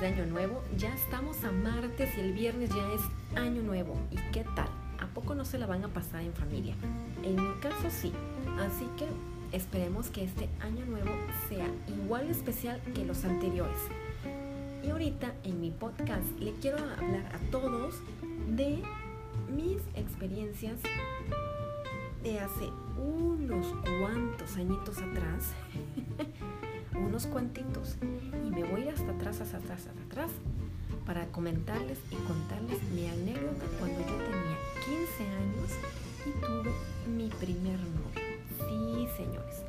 de Año Nuevo. Ya estamos a martes y el viernes ya es Año Nuevo. ¿Y qué tal? ¿A poco no se la van a pasar en familia? En mi caso sí. Así que esperemos que este Año Nuevo sea igual especial que los anteriores. Y ahorita en mi podcast le quiero hablar a todos de mis experiencias de hace unos cuantos añitos atrás unos cuantitos y me voy hasta atrás, hasta atrás, hasta atrás para comentarles y contarles mi anécdota cuando yo tenía 15 años y tuve mi primer novio. Sí, señores,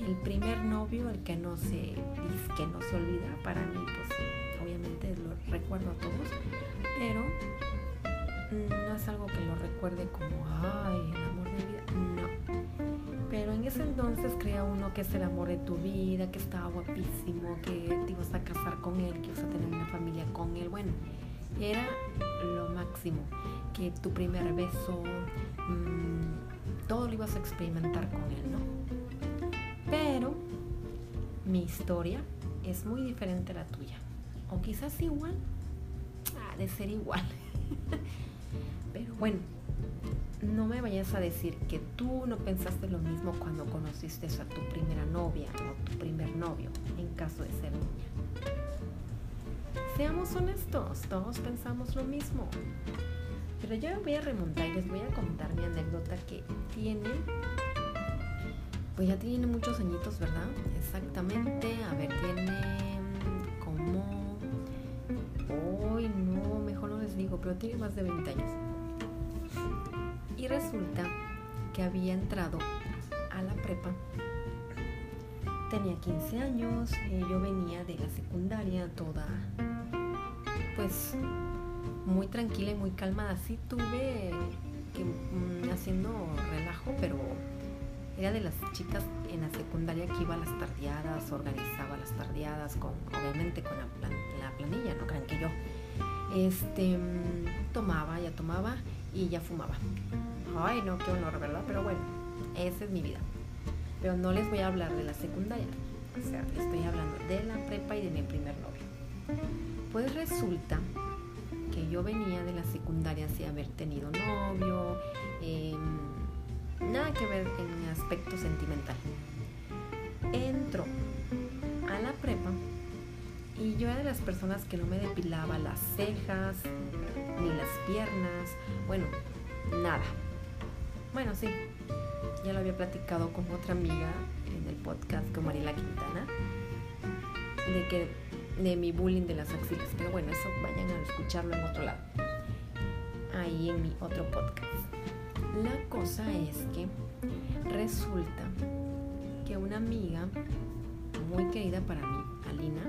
el primer novio, el que no se que no se olvida, para mí, pues obviamente lo recuerdo a todos, pero no es algo que lo recuerde como, ay, ese entonces crea uno que es el amor de tu vida, que estaba guapísimo, que te ibas a casar con él, que ibas a tener una familia con él. Bueno, era lo máximo, que tu primer beso, mm, todo lo ibas a experimentar con él, ¿no? Pero mi historia es muy diferente a la tuya. O quizás igual. De ser igual. Pero bueno, no me vayas a decir que tú no pensaste lo mismo cuando conociste a tu primera novia o tu primer novio, en caso de ser niña. Seamos honestos, todos pensamos lo mismo. Pero yo voy a remontar y les voy a contar mi anécdota que tiene, pues ya tiene muchos añitos, ¿verdad? Exactamente, a ver, tiene como, hoy no, mejor no les digo, pero tiene más de 20 años. Y resulta que había entrado a la prepa. Tenía 15 años, eh, yo venía de la secundaria toda, pues, muy tranquila y muy calmada. Sí tuve que mm, haciendo relajo, pero era de las chicas en la secundaria que iba a las tardeadas, organizaba las tardeadas con, obviamente con la, la planilla, no crean que yo. Este, mm, tomaba, ya tomaba y ya fumaba. Ay, no, qué honor, ¿verdad? Pero bueno, esa es mi vida. Pero no les voy a hablar de la secundaria. O sea, estoy hablando de la prepa y de mi primer novio. Pues resulta que yo venía de la secundaria sin haber tenido novio, em, nada que ver en aspecto sentimental. Entro a la prepa y yo era de las personas que no me depilaba las cejas, ni las piernas, bueno, nada. Bueno, sí, ya lo había platicado con otra amiga en el podcast con Mariela Quintana, de que de mi bullying de las axilas, pero bueno, eso vayan a escucharlo en otro lado, ahí en mi otro podcast. La cosa es que resulta que una amiga muy querida para mí, Alina,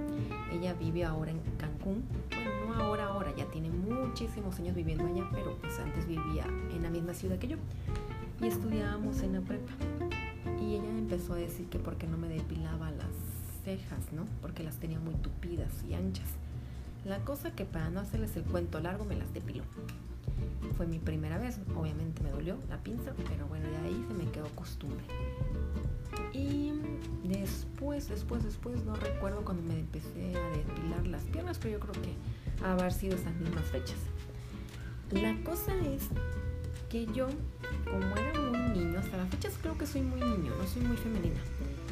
ella vive ahora en Cancún, bueno, no ahora, ahora, ya tiene muchísimos años viviendo allá, pero pues antes vivía en la misma ciudad que yo y estudiábamos en la prepa. Y ella empezó a decir que porque no me depilaba las cejas, ¿no? Porque las tenía muy tupidas y anchas. La cosa que para no hacerles el cuento largo me las depiló. Fue mi primera vez, obviamente me dolió la pinza, pero bueno, de ahí se me quedó costumbre. Y después, después, después, no recuerdo cuando me empecé a depilar las piernas, pero yo creo que haber sido esas mismas fechas. La cosa es que yo, como era muy niño, hasta la fecha creo que soy muy niño, no soy muy femenina.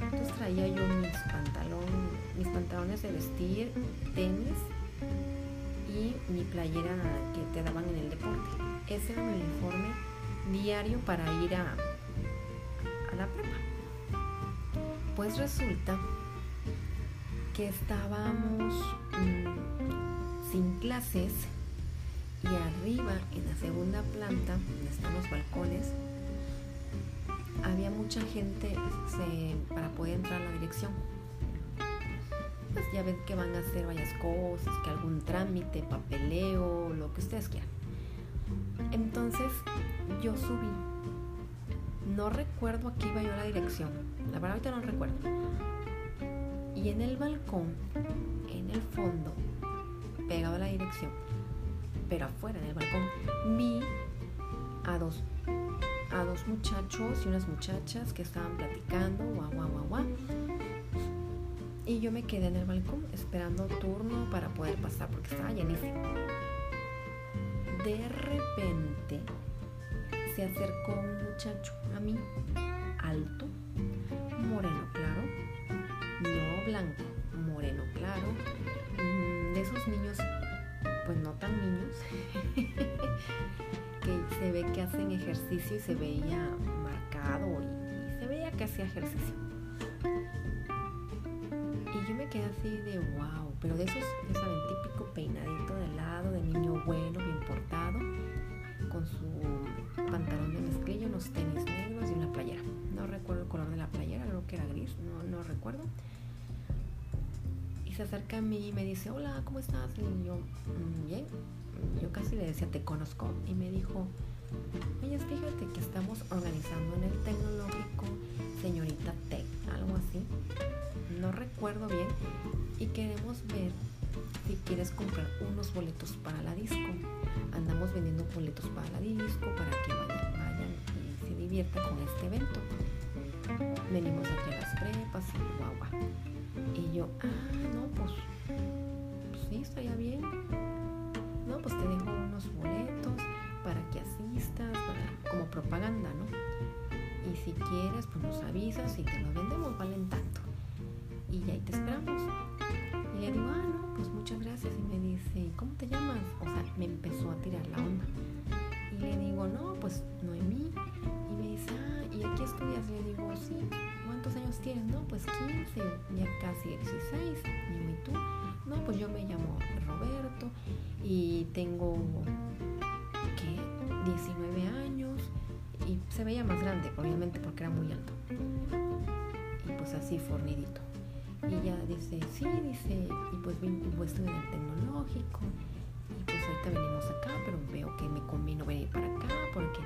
Entonces traía yo mis pantalones, mis pantalones de vestir, tenis y mi playera que te daban en el deporte. Ese era mi uniforme diario para ir a, a la prepa. Pues resulta que estábamos mm, sin clases y arriba en la segunda planta, donde están los balcones, había mucha gente para poder entrar a la dirección. Pues ya ven que van a hacer varias cosas, que algún trámite, papeleo, lo que ustedes quieran. Entonces yo subí. No recuerdo a qué iba yo a la dirección. La verdad ahorita no recuerdo. Y en el balcón, en el fondo, pegado a la dirección, pero afuera en el balcón, vi a dos, a dos muchachos y unas muchachas que estaban platicando, guau, guau, guau, guau. Y yo me quedé en el balcón esperando turno para poder pasar porque estaba llenísimo. De repente se acercó un muchacho a mí, alto, moreno claro, no blanco, ejercicio y se veía marcado y, se veía que hacía ejercicio. Y yo me quedé así de wow, pero de esos, ya saben, típico peinadito de lado, de niño bueno, bien portado, con su pantalón de mezclilla, unos tenis negros y una playera. No recuerdo el color de la playera, creo que era gris, no, no recuerdo. Y se acerca a mí y me dice, hola, ¿cómo estás? Y yo, mm, bien. Yo casi le decía, te conozco. Y me dijo, oye, fíjate que estamos organizando en el tecnológico señorita Tech, algo así. No recuerdo bien. Y queremos ver si quieres comprar unos boletos para la disco. Andamos vendiendo boletos para la disco para que vayan, vayan y se diviertan con este evento. Venimos entre las prepas y guagua. Y yo, ah, no, pues, pues sí, estaría bien. No, pues te dejo unos boletos Y si quieres, pues nos avisas y te lo vendemos, valen tanto. Y ahí te esperamos. Y le digo, ah, no, pues muchas gracias. Y me dice, ¿cómo te llamas? O sea, me empezó a tirar la onda. Y le digo, no, pues Noemí. Y me dice, ah, ¿y aquí estudias? Le digo, sí. ¿Cuántos años tienes? No, pues 15, ya casi 16. Y ¿y tú? No, pues yo me llamo Roberto y tengo, ¿qué? 19 años. Se veía más grande, obviamente, porque era muy alto. Y pues así fornidito. Y ella dice, sí, dice, y pues vine puesto en el tecnológico. Y pues ahorita venimos acá, pero veo que me convino venir para acá porque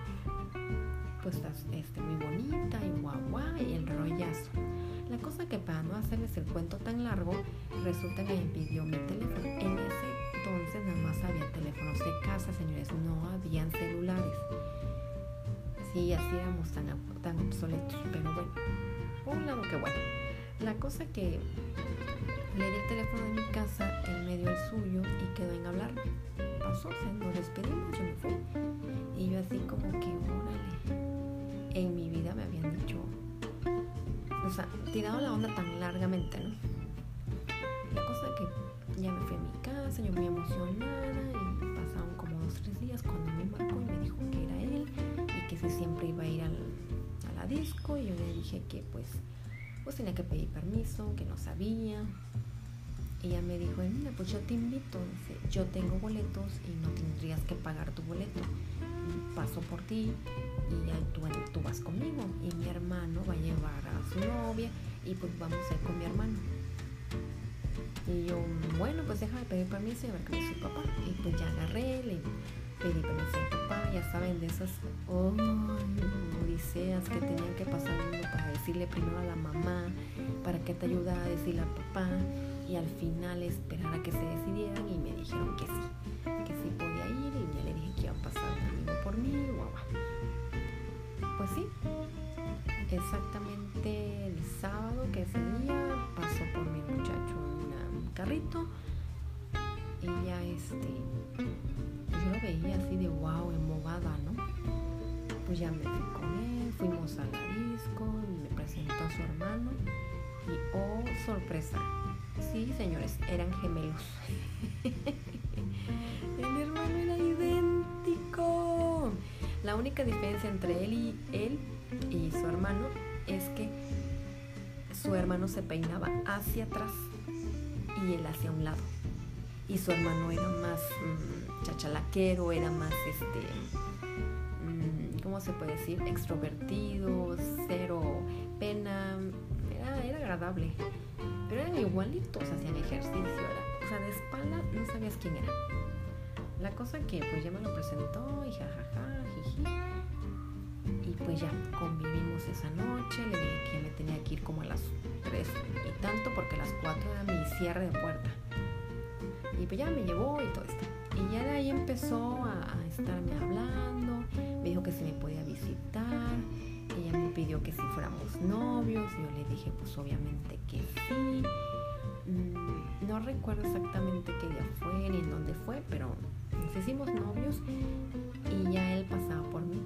pues estás este, muy bonita y guau y el rollazo. La cosa que para no hacerles el cuento tan largo, resulta que me pidió mi teléfono. En ese entonces nada más había teléfonos de casa, señores, no habían celulares. Sí, así éramos tan, tan obsoletos, pero bueno, por un lado que bueno. La cosa que le di el teléfono de mi casa, él me dio el suyo y quedó en hablar. Pasó, se nos despedimos, yo me fui. Y yo así como que, órale, en mi vida me habían dicho, o sea, tirado la onda tan largamente, ¿no? La cosa que ya me fui a mi casa, yo muy emocionada y pasaron como dos, tres días cuando que pues pues tenía que pedir permiso, que no sabía. Ella me dijo, mira, pues yo te invito, dice, yo tengo boletos y no tendrías que pagar tu boleto. Paso por ti y ya tú, tú vas conmigo. Y mi hermano va a llevar a su novia y pues vamos a ir con mi hermano. Y yo, bueno, pues déjame pedir permiso y a ver qué dice papá. Y pues ya agarré, le mi papá, ya saben, de esas oh, odiseas que tenían que pasar para decirle primero a la mamá, para que te ayudara a decirle al papá y al final esperar a que se decidieran y me dijeron que sí, que sí podía ir y ya le dije que iba a pasar un por mí, guau. Pues sí, exactamente el sábado que ese día pasó por mi muchacho un carrito y ya este veía así de wow, embobada, ¿no? Pues ya me fui con él, fuimos a la disco, me presentó a su hermano y oh, sorpresa. Sí, señores, eran gemelos. el hermano era idéntico. La única diferencia entre él y él y su hermano es que su hermano se peinaba hacia atrás y él hacia un lado. Y su hermano era más mm, chachalaquero, era más, este, mm, ¿cómo se puede decir? Extrovertido, cero pena, era, era agradable. Pero eran igualitos, hacían ejercicio, o sea, de espalda no sabías quién era. La cosa que pues ya me lo presentó y jajaja, jiji. Y pues ya convivimos esa noche, le dije que me tenía que ir como a las 3 y tanto porque a las 4 era mi cierre de puerta. Y pues ya me llevó y todo esto. Y ya de ahí empezó a, estarme hablando, me dijo que si me podía visitar, ella me pidió que si fuéramos novios, yo le dije pues obviamente que sí, Mm, no recuerdo exactamente qué día fue ni en dónde fue, pero nos hicimos novios y ya él pasaba por mí.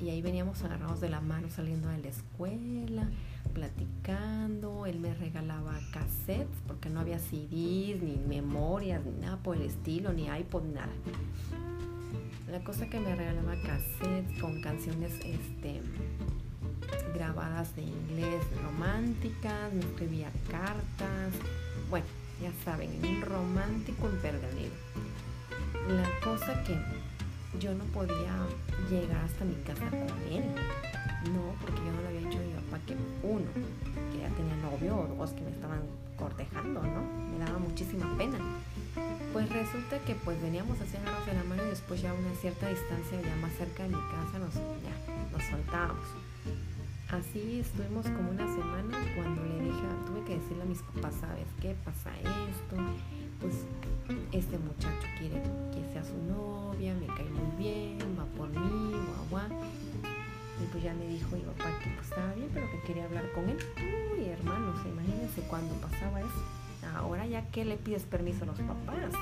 Y ahí veníamos agarrados de la mano saliendo de la escuela, platicando. Él me regalaba cassettes porque no había CDs, ni memorias, ni nada por el estilo, ni iPod, nada. La cosa que me regalaba cassettes con canciones este, grabadas de inglés románticas, me escribía cartas. Bueno, ya saben, un romántico empedernido. La cosa que yo no podía llegar hasta mi casa con él. No, porque yo no le había que uno, que ya tenía novio o dos que me estaban cortejando, ¿no? Me daba muchísima pena. Pues resulta que pues veníamos así agarrados de la mano y después ya a una cierta distancia, ya más cerca de mi casa, nos, ya, nos soltábamos. Así estuvimos como una semana cuando le dije, tuve que decirle a mis papás, ¿sabes qué? Pasa esto, pues este muchacho quiere que sea su novia, me cae muy bien, va por mí, guau, guau. Y pues ya me dijo mi papá que pues estaba bien, pero que quería hablar con él. Uy, hermanos, imagínense cuando pasaba eso. Ahora ya que le pides permiso a los papás.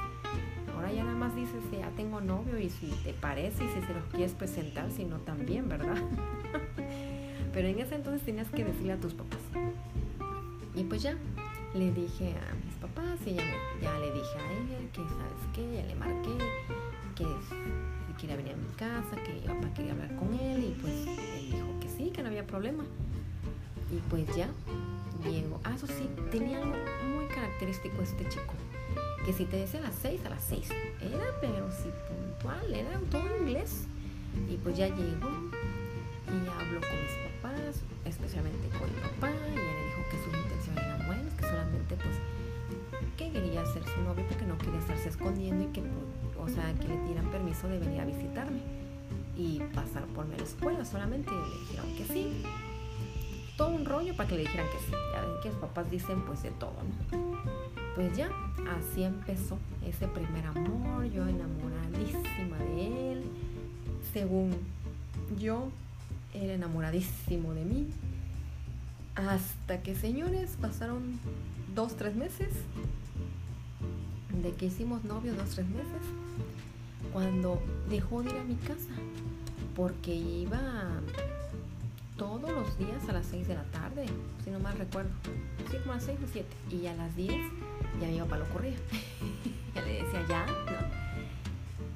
Ahora ya nada más dices ya tengo novio y si te parece y si se los quieres presentar, si no también, ¿verdad? Pero en ese entonces tenías que decirle a tus papás. Y pues ya, le dije a mis papás y ya, ya le dije a él que, ¿sabes qué? Ya le marqué que quería venir a mi casa, que mi papá quería hablar con él y pues él dijo que sí, que no había problema. Y pues ya, llego. Ah, eso sí, tenía algo muy característico este chico. Que si te decía a las 6, a las 6. Era, pero sí puntual, era todo inglés. Y pues ya llegó y habló con mis especialmente ser su novio porque no quería estarse escondiendo y que, o sea, que le dieran permiso de venir a visitarme y pasar por mi escuela solamente le dijeron que sí. Todo un rollo para que le dijeran que sí. Ya ven que los papás dicen pues de todo, ¿no? Pues ya, así empezó ese primer amor, yo enamoradísima de él, según yo era enamoradísimo de mí. Hasta que, señores, pasaron dos, tres meses de que hicimos novios, dos, tres meses, cuando dejó de ir a mi casa, porque iba todos los días a las 6 de la tarde, si no mal recuerdo, sí, como a las 6 o 7, y a las 10 ya mi papá lo corría, ya le decía ya, ¿no?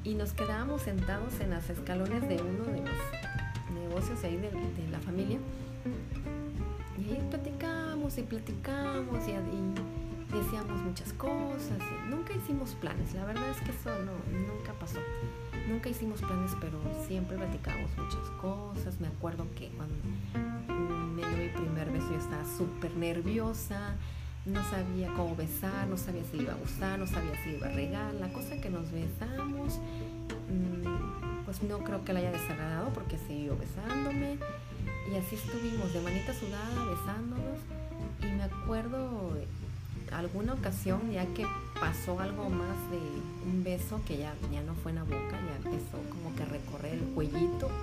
Y nos quedábamos sentados en las escalones de uno de los negocios ahí de, la familia. Y ahí platicamos y platicamos y, decíamos muchas cosas. nunca hicimos planes, la verdad es que eso no, nunca pasó. Nunca hicimos planes, pero siempre platicamos muchas cosas. Me acuerdo que cuando me dio mi primer beso yo estaba súper nerviosa, no sabía cómo besar, no sabía si iba a gustar, no sabía si iba a regar. La cosa que nos besamos, mm, pues no creo que la haya desagradado porque siguió besándome. Y así estuvimos de manita sudada, besándonos. Y me acuerdo alguna ocasión ya que pasó algo más de un beso que ya, ya no fue en la boca, ya empezó como que a recorrer el cuellito.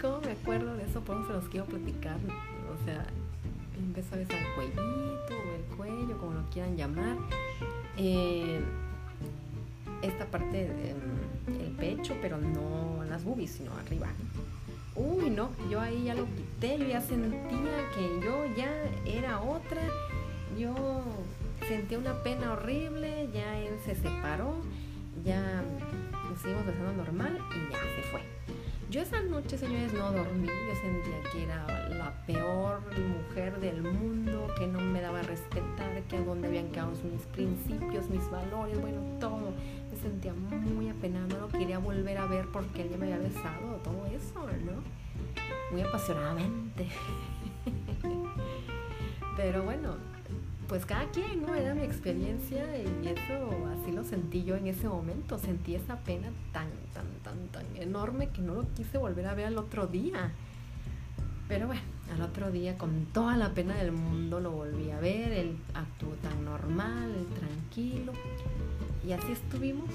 ¿Cómo me acuerdo de eso? Por eso los quiero platicar. O sea, empezó a besar el cuellito o el cuello, como lo quieran llamar. Eh, esta parte del pecho, pero no las boobies, sino arriba. Uy, no, yo ahí ya lo quité, yo ya sentía que yo ya era otra, yo sentía una pena horrible, ya él se separó, ya nos seguimos besando normal y ya se fue. Yo esa noche, señores, no dormí. Yo sentía que era la peor mujer del mundo, que no me daba a respetar, que a donde habían quedado mis principios, mis valores, bueno, todo. Sentía muy apenada, no lo quería volver a ver porque él ya me había besado, todo eso, ¿no? Muy apasionadamente. Pero bueno, pues cada quien, ¿no? Era mi experiencia y eso así lo sentí yo en ese momento. Sentí esa pena tan, tan, tan, tan enorme que no lo quise volver a ver al otro día. Pero bueno, al otro día con toda la pena del mundo lo volví a ver. Él actuó tan normal, tranquilo. Y así estuvimos.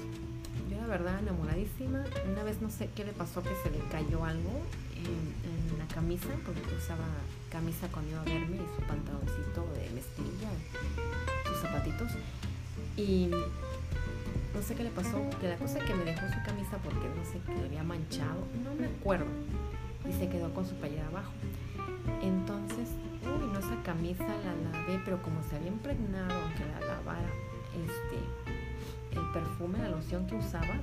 yo la verdad enamoradísima. Una vez no sé qué le pasó que se le cayó algo en, la camisa, porque usaba camisa cuando iba a verme y su pantaloncito de mezclilla, sus zapatitos. Y no sé qué le pasó, que la cosa es que me dejó su camisa porque no sé, que le había manchado, no me acuerdo. Y se quedó con su playera abajo. Entonces, uy, no, esa camisa la lavé, pero como se había impregnado, aunque la lavara, este, el perfume, la loción que usaba,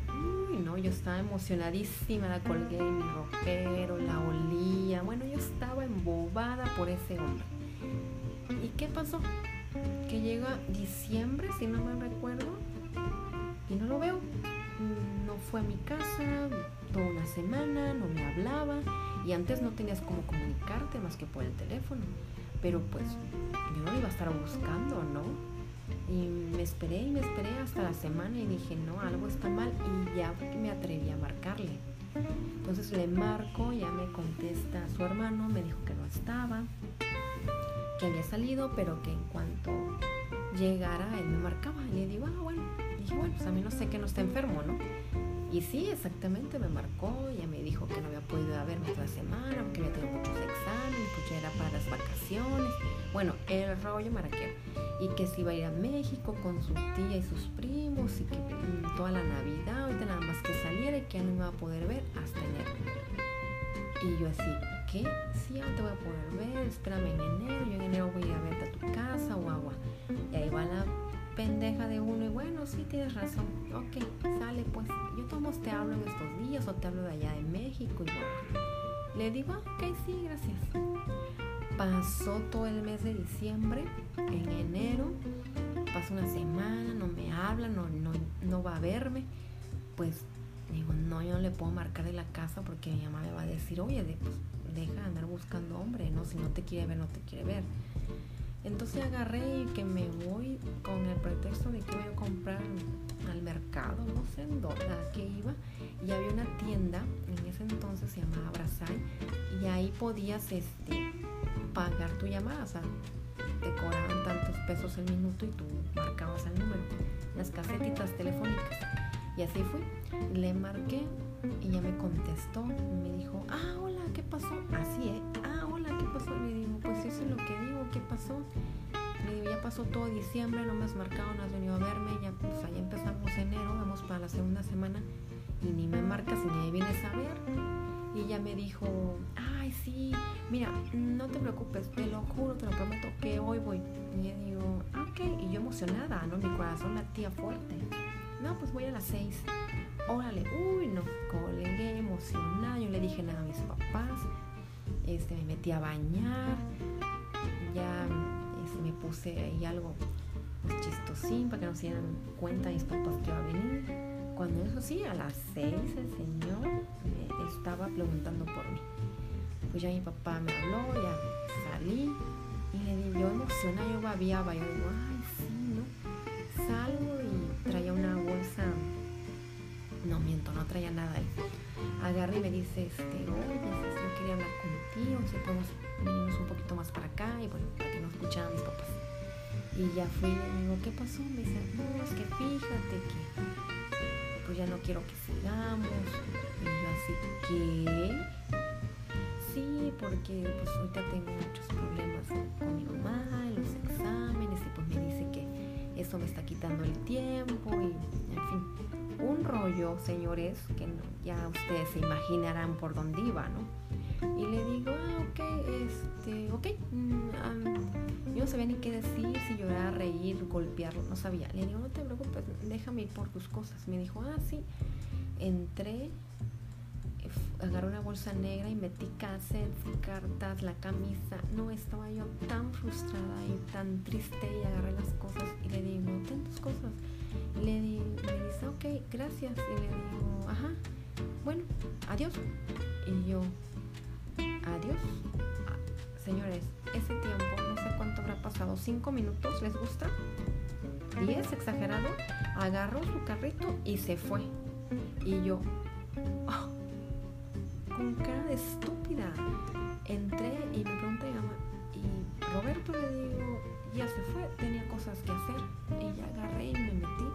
uy, no, yo estaba emocionadísima, la colgué en mi ropero, la olía, bueno, yo estaba embobada por ese hombre. ¿Y qué pasó? Que llega diciembre, si no me recuerdo, y no lo veo. No fue a mi casa toda una semana, no me hablaba y antes no tenías cómo comunicarte más que por el teléfono. Pero pues yo no iba a estar buscando, ¿no? Y me esperé y me esperé hasta la semana y dije, no, algo está mal y ya me atreví a marcarle. Entonces le marco, ya me contesta su hermano, me dijo que no estaba, que había salido, pero que en cuanto llegara él me marcaba. Y le digo, ah, bueno, dije, bueno, pues a mí no sé que no está enfermo, ¿no? Y sí, exactamente, me marcó, ya me dijo que no había podido verme esta semana, porque había tenido muchos exámenes, porque era para las vacaciones. Bueno, el rollo maraquero. Y que se iba a ir a México con su tía y sus primos, y que toda la Navidad, ahorita nada más que saliera y que ya no me iba a poder ver hasta enero. Y yo así, ¿qué? Sí, ya te voy a poder ver, espérame en enero, yo en enero voy a ir a verte a tu casa o agua. Y ahí va la pendeja de uno y bueno, sí tienes razón. Ok, sale pues. Yo todos te hablo en estos días o te hablo de allá de México y bueno. Le digo, ok, sí, gracias. Pasó todo el mes de diciembre, en enero, pasó una semana, no me habla, no, no, no va a verme. Pues digo, no, yo no le puedo marcar de la casa porque mi mamá me va a decir, oye, pues, deja de andar buscando hombre, ¿no? Si no te quiere ver, no te quiere ver. Entonces agarré y que me voy con el pretexto de que voy a comprar al mercado, no sé en dónde, a iba, y había una tienda, en ese entonces se llamaba Brasai, y ahí podías este, pagar tu llamada, o sea, te cobraban tantos pesos el minuto y tú marcabas el número, las casetitas telefónicas. Y así fui, le marqué y ya me contestó, me dijo, ah, hola, ¿qué pasó? Así, ¿eh? Ah, hola, ¿qué pasó? Le digo, pues eso es lo que digo, ¿qué pasó? Le digo, ya pasó todo diciembre, no me has marcado, no has venido a verme, ya pues allá empezamos enero, vamos para la segunda semana y ni me marcas ni me vienes a ver. Y ella me dijo, ay, sí, mira, no te preocupes, te lo juro, te lo prometo, que hoy voy. Y le digo, ah, ok, y yo emocionada, ¿no? Mi corazón latía fuerte. No, pues voy a las seis órale, uy, no, colgué emocionada, yo le dije nada a mis papás, este, me metí a bañar, ya este, me puse ahí algo chistosín para que no se dieran cuenta mis papás que iba a venir. Cuando eso sí, a las seis el señor estaba preguntando por mí. Pues ya mi papá me habló, ya salí y le di yo emocionada, yo babiaba, yo digo, ay, sí, ¿no? Salgo y traía una bolsa no miento, no traía nada ahí. Agarra y me dice, este, oye, quería hablar contigo, si podemos venirnos un poquito más para acá y bueno, para que no escucharan mis papás. Y ya fui y le digo, ¿qué pasó? Me dice, no, es que fíjate que pues ya no quiero que sigamos. Y yo así, ¿qué? Sí, porque pues ahorita tengo muchos problemas con mi mamá, los exámenes, y pues me dice que eso me está quitando el tiempo y en fin un rollo, señores, que ya ustedes se imaginarán por dónde iba, ¿no? Y le digo, ah, ok, este, ok, mm, yo no sabía ni qué decir, si llorar, reír, golpearlo, no sabía. Le digo, no te preocupes, déjame ir por tus cosas. Me dijo, ah, sí. Entré, agarré una bolsa negra y metí cassettes, cartas, la camisa. No, estaba yo tan frustrada y tan triste y agarré las cosas y le digo, ten tus cosas le, di, me dice, ok, gracias. Y le digo, ajá, bueno, adiós. Y yo, adiós. Ah, señores, ese tiempo, no sé cuánto habrá pasado, cinco minutos, ¿les gusta? Diez, exagerado. Agarró su carrito y se fue. Y yo, oh, con cara de estúpida, entré y me pregunté y Roberto le digo, ya se fue, tenía cosas que hacer. Y ya agarré y me metí.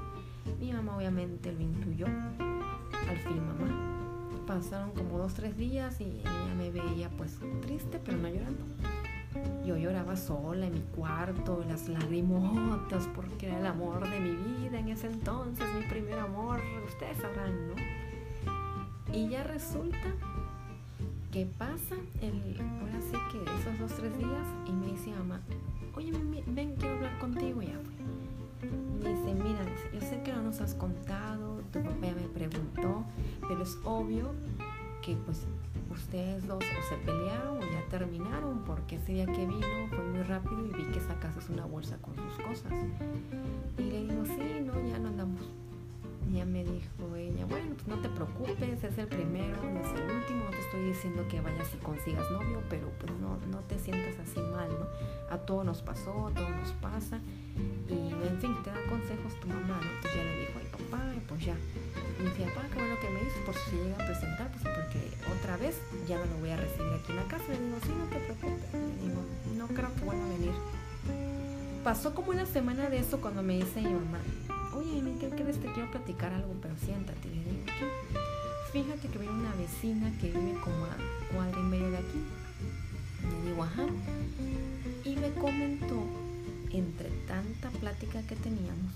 Mi mamá obviamente lo intuyó. Al fin, mamá. Pasaron como dos, tres días y ella me veía pues triste, pero no llorando. Yo lloraba sola en mi cuarto, las lagrimotas, porque era el amor de mi vida en ese entonces, mi primer amor, ustedes sabrán, ¿no? Y ya resulta que pasa, el, ahora sí que esos dos, tres días, y me dice mamá, oye, ven, quiero hablar contigo, ya fue. Dice, mira, yo sé que no nos has contado, tu papá me preguntó, pero es obvio que pues ustedes dos o se pelearon o ya terminaron porque ese día que vino fue muy rápido y vi que sacaste una bolsa con sus cosas. Y le digo, sí, no, ya no andamos. Ya me dijo ella, bueno, pues no te preocupes, es el primero, no es el último, no te estoy diciendo que vayas y consigas novio, pero pues no, no te sientas así mal, ¿no? A todos nos pasó, a todos nos pasa. Y en fin, te da consejos tu mamá, ¿no? Entonces ya le dijo, ay papá, pues ya y decía, papá, qué bueno que me dices, por si llega a presentar, pues porque otra vez ya no lo voy a recibir aquí en la casa. Le digo, sí, no te preocupes. Le digo, no creo que vuelva a venir. Pasó como una semana de eso cuando me dice mi mamá, oye, ¿qué crees? Te quiero platicar algo, pero siéntate. Le digo, ¿qué? Fíjate que viene una vecina que vive como a cuadra y medio de aquí. Le digo, ajá. Y me comentó, entre tanta plática que teníamos,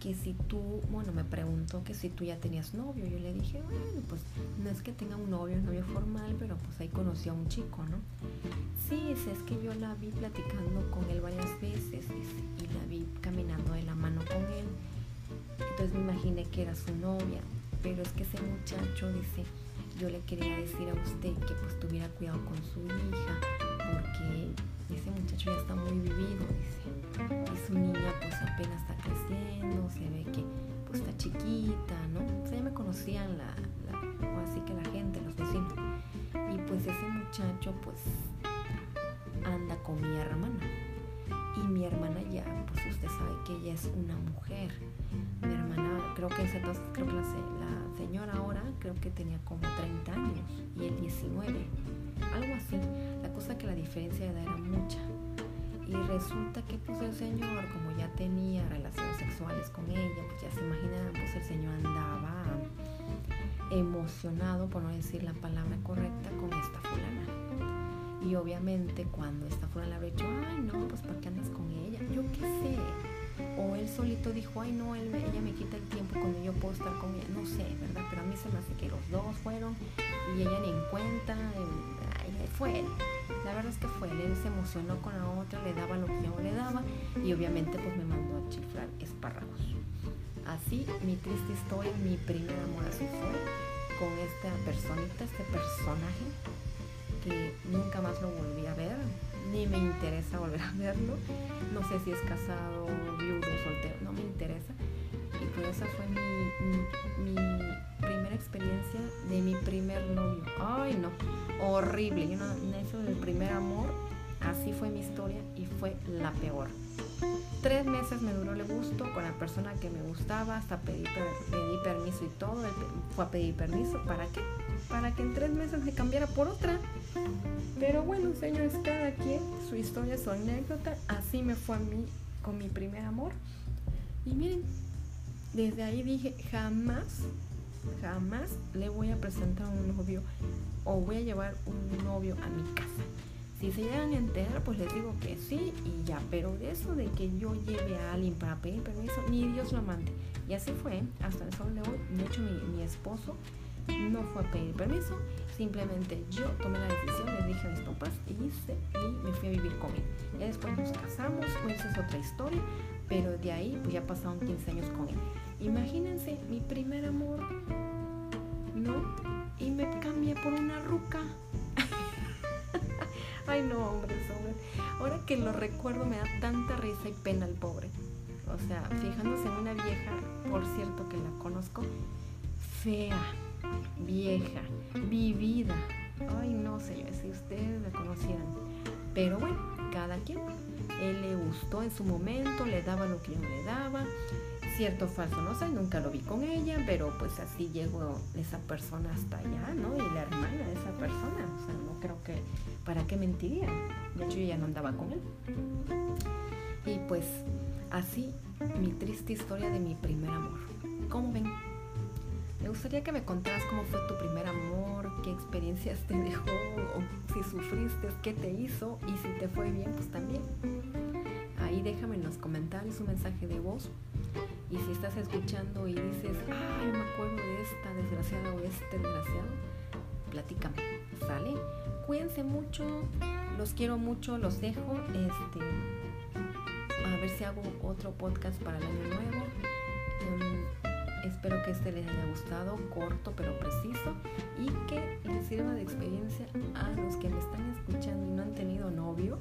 que si tú, bueno, me preguntó que si tú ya tenías novio. Yo le dije, bueno, pues no es que tenga un novio, novio formal, pero pues ahí conocí a un chico, ¿no? Sí, es que yo la vi platicando con él varias veces y la vi caminando de la mano con él. Entonces me imaginé que era su novia, pero es que ese muchacho dice, yo le quería decir a usted que pues tuviera cuidado con su hija, porque ese muchacho ya está muy vivido, dice y su niña pues apenas está creciendo, se ve que pues está chiquita, ¿no? O sea, ya me conocían la, o así que la gente, los vecinos. Y pues ese muchacho pues anda con mi hermana. Y mi hermana ya, pues usted sabe que ella es una mujer. Mi hermana, creo que ese entonces, creo que la, señora ahora creo que tenía como 30 años y él 19. Algo así. La cosa que la diferencia de edad era mucha. Y resulta que pues el señor, como ya tenía relaciones sexuales con ella, pues ya se imaginarán, pues el señor andaba emocionado, por no decir la palabra correcta, con esta fulana. Y obviamente cuando esta fulana le habría dicho, ay no, pues ¿para qué andas con ella? Yo qué sé. O él solito dijo, ay no, él, ella me quita el tiempo cuando yo puedo estar con ella. No sé, ¿verdad? Pero a mí se me hace que los dos fueron y ella ni en cuenta, ay, fue él. La verdad es que fue él, él se emocionó con la otra, le daba lo que yo le daba y obviamente pues me mandó a chiflar espárragos. Así mi triste historia, mi primer amor así fue con esta personita, este personaje que nunca más lo volví a ver, ni me interesa volver a verlo. No sé si es casado, viudo, soltero, no me interesa. Y pues esa fue mi, mi primera experiencia de mi primer novio. Ay, no, horrible. Yo no, eso del primer amor, así fue mi historia y fue la peor. Tres meses me duró el gusto con la persona que me gustaba, hasta pedí, permiso y todo. fue a pedir permiso. ¿Para qué? Para que en tres meses me cambiara por otra. Pero bueno, señores, cada quien, su historia, su anécdota. Así me fue a mí con mi primer amor. Y miren, desde ahí dije, jamás jamás le voy a presentar un novio o voy a llevar un novio a mi casa. Si se llegan a enterar, pues les digo que sí y ya. Pero de eso de que yo lleve a alguien para pedir permiso, ni Dios lo mande. Y así fue, hasta el sol de hoy. De hecho, mi, esposo no fue a pedir permiso. Simplemente yo tomé la decisión, le dije a mis papás y hice y me fui a vivir con él. Ya después nos casamos, pues es otra historia. Pero de ahí, pues ya pasaron 15 años con él. Imagínense mi primer amor, ¿no? Y me cambia por una ruca. Ay, no, hombre, hombre. Ahora que lo recuerdo me da tanta risa y pena el pobre. O sea, fijándose en una vieja, por cierto que la conozco, fea, vieja, vivida. Ay, no, señores, si ustedes la conocieran. Pero bueno, cada quien. Él le gustó en su momento, le daba lo que yo le daba cierto falso, no sé, nunca lo vi con ella, pero pues así llegó esa persona hasta allá, ¿no? Y la hermana de esa persona, o sea, no creo que, ¿para qué mentiría? De hecho, yo ya no andaba con él. Y pues así mi triste historia de mi primer amor. ¿Cómo ven? Me gustaría que me contaras cómo fue tu primer amor, qué experiencias te dejó, o si sufriste, qué te hizo y si te fue bien, pues también. Ahí déjame en los comentarios un mensaje de voz. Y si estás escuchando y dices, ay, me acuerdo de esta desgraciada o este desgraciado, platícame, ¿sale? Cuídense mucho, los quiero mucho, los dejo. Este, a ver si hago otro podcast para el año nuevo. Em, espero que este les haya gustado, corto pero preciso y que les sirva de experiencia a los que me están escuchando y no han tenido novio.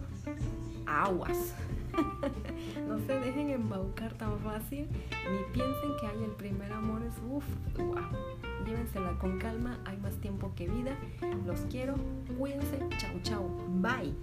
Aguas. no se dejen embaucar tan fácil ni piensen que hay el primer amor es uff, wow. Llévensela con calma, hay más tiempo que vida. Los quiero, cuídense, chau chau, bye.